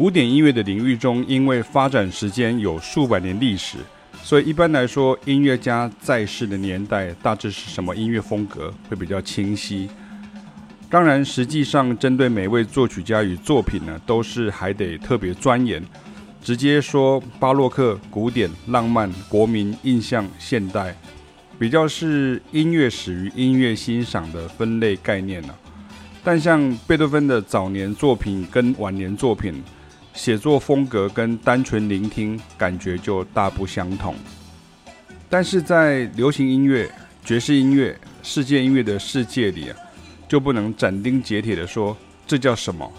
古典音乐的领域中，因为发展时间有数百年历史，所以一般来说，音乐家在世的年代大致是什么音乐风格会比较清晰。当然，实际上针对每位作曲家与作品呢，都是还得特别钻研。直接说巴洛克、古典、浪漫、国民、印象、现代，比较是音乐史与音乐欣赏的分类概念呢。但像贝多芬的早年作品跟晚年作品，写作风格跟单纯聆听感觉就大不相同。但是在流行音乐、爵士音乐、世界音乐的世界里啊，就不能斩钉截铁地说这叫什么。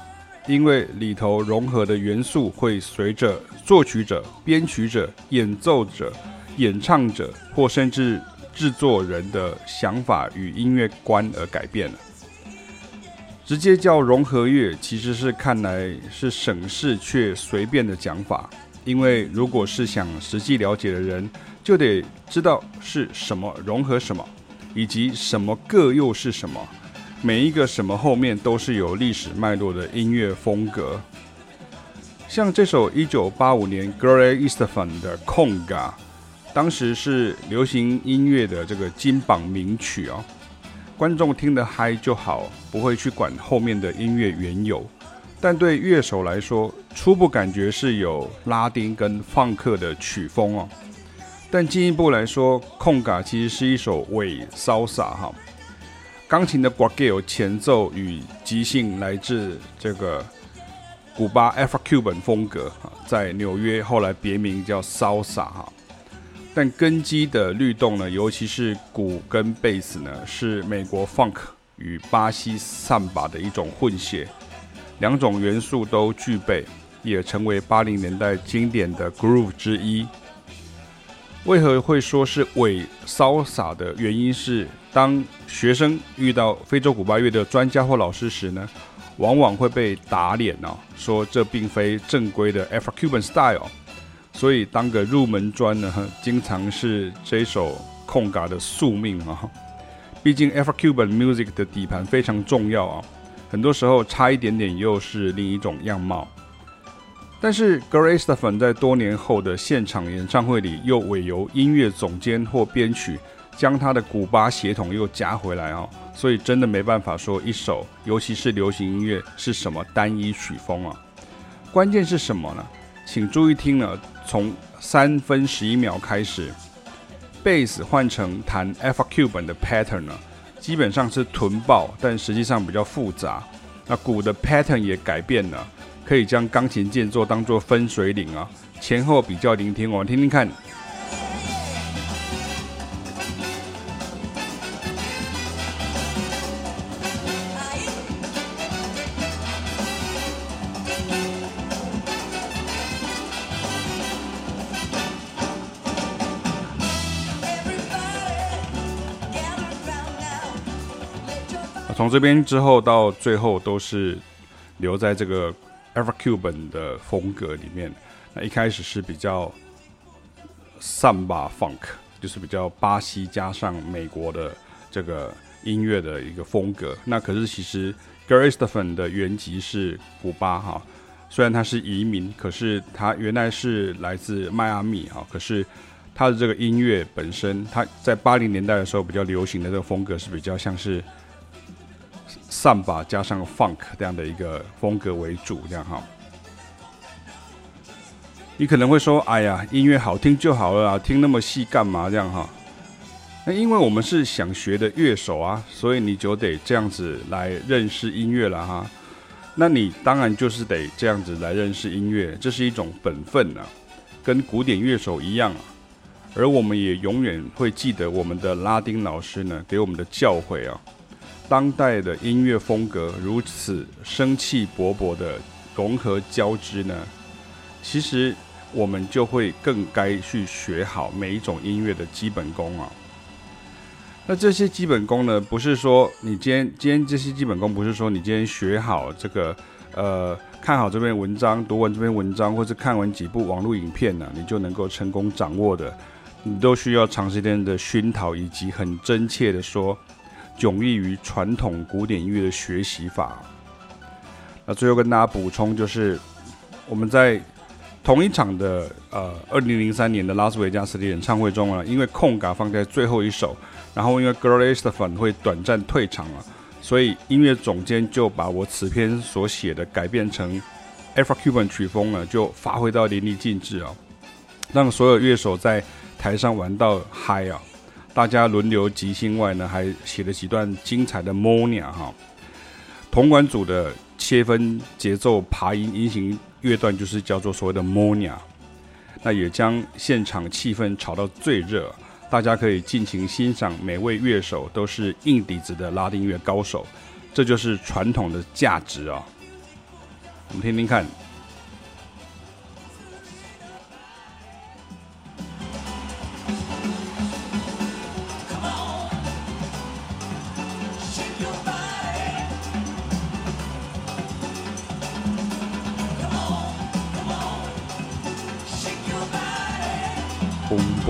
因为里头融合的元素会随着作曲者、编曲者、演奏者、演唱者或甚至制作人的想法与音乐观而改变了。直接叫融合乐，其实是看来是省事却随便的讲法。因为如果是想实际了解的人，就得知道是什么融合什么，以及什么各又是什么。每一个什么后面都是有历史脉络的音乐风格，像这首一九八五年 Gloria Estefan 的《Conga》，当时是流行音乐的这个金榜名曲哦，观众听得嗨就好，不会去管后面的音乐缘由。但对乐手来说，初步感觉是有拉丁跟放克的曲风哦。但进一步来说，《Conga》其实是一首伪潇洒哈。钢琴的 guagueo 前奏与即兴来自这个古巴 Afro-Cuban 风格，在纽约后来别名叫潇洒哈，但根基的律动呢，尤其是鼓跟贝斯呢，是美国 Funk 与巴西 Samba 的一种混血，两种元素都具备，也成为八零年代经典的 Groove 之一。为何会说是伪骚洒的原因是，当学生遇到非洲古巴乐的专家或老师时呢，往往会被打脸哦，说这并非正规的 Afro-Cuban style，所以当个入门砖呢，经常是这首空嘎的宿命啊。毕竟 Afro-Cuban music 的底盘非常重要啊，很多时候差一点点又是另一种样貌。但是 Grace 的粉在多年后的现场演唱会里，又委由音乐总监或编曲将他的古巴血统又加回来哦，所以真的没办法说一首，尤其是流行音乐是什么单一曲风啊。关键是什么呢？请注意听了，从三分十一秒开始，贝斯换成弹 F Q 本的 pattern 呢，基本上是臀爆，但实际上比较复杂。那鼓的 pattern 也改变了。可以将钢琴键座当做分水岭啊，前后比较聆听，我们听听看。从这边之后到最后都是留在这个。Afro-Cuban 的风格里面，那一开始是比较 Samba Funk，就是比较巴西加上美国的这个音乐的一个风格。那可是其实 Gloria Estefan 的原籍是古巴哈，虽然他是移民，可是他原来是来自迈阿密哈。可是他的这个音乐本身，他在八零年代的时候比较流行的这个风格是比较像是。上把加上 Funk 这样的一个风格为主，这样哈。你可能会说：“哎呀，音乐好听就好了啊，听那么细干嘛？”这样哈。那因为我们是想学的乐手啊，所以你就得这样子来认识音乐了哈。那你当然就是得这样子来认识音乐，这是一种本分啊，跟古典乐手一样啊。而我们也永远会记得我们的拉丁老师呢给我们的教诲啊。当代的音乐风格如此生气勃勃的融合交织呢，其实我们就会更该去学好每一种音乐的基本功啊。那这些基本功呢，不是说你今天今天这些基本功不是说你今天学好这个呃看好这篇文章，读完这篇文章，或者看完几部网络影片呢，你就能够成功掌握的。你都需要长时间的熏陶，以及很真切的说。迥异于传统古典音乐的学习法。那最后跟大家补充，就是我们在同一场的呃二零零三年的拉斯维加斯的演唱会中啊，因为空格放在最后一首，然后因为 Gloria Estefan 会短暂退场了，所以音乐总监就把我此篇所写的改变成 Afro-Cuban 曲风呢，就发挥到淋漓尽致啊，让所有乐手在台上玩到嗨啊，大家轮流即兴外呢，还写了几段精彩的 Monia 哈，铜管组的切分节奏爬音音型。乐段就是叫做所谓的 Monia，那也将现场气氛炒到最热，大家可以尽情欣赏，每位乐手都是硬底子的拉丁乐高手，这就是传统的价值啊！我们听听看。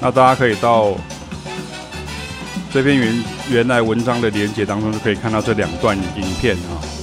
那大家可以到这篇原原来文章的连接当中，就可以看到这两段影片啊。